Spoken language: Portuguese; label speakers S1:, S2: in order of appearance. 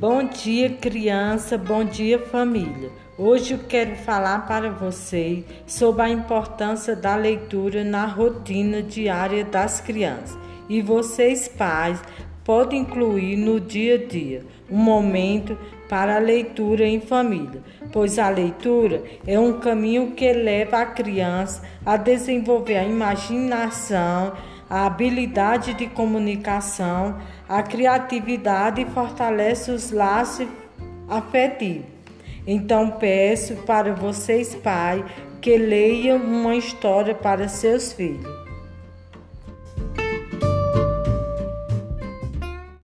S1: Bom dia, criança, bom dia, família. Hoje eu quero falar para vocês sobre a importância da leitura na rotina diária das crianças. E vocês, pais, podem incluir no dia a dia um momento para a leitura em família, pois a leitura é um caminho que leva a criança a desenvolver a imaginação, a habilidade de comunicação, a criatividade e fortalece os laços afetivos. Então peço para vocês, pai, que leiam uma história para seus filhos.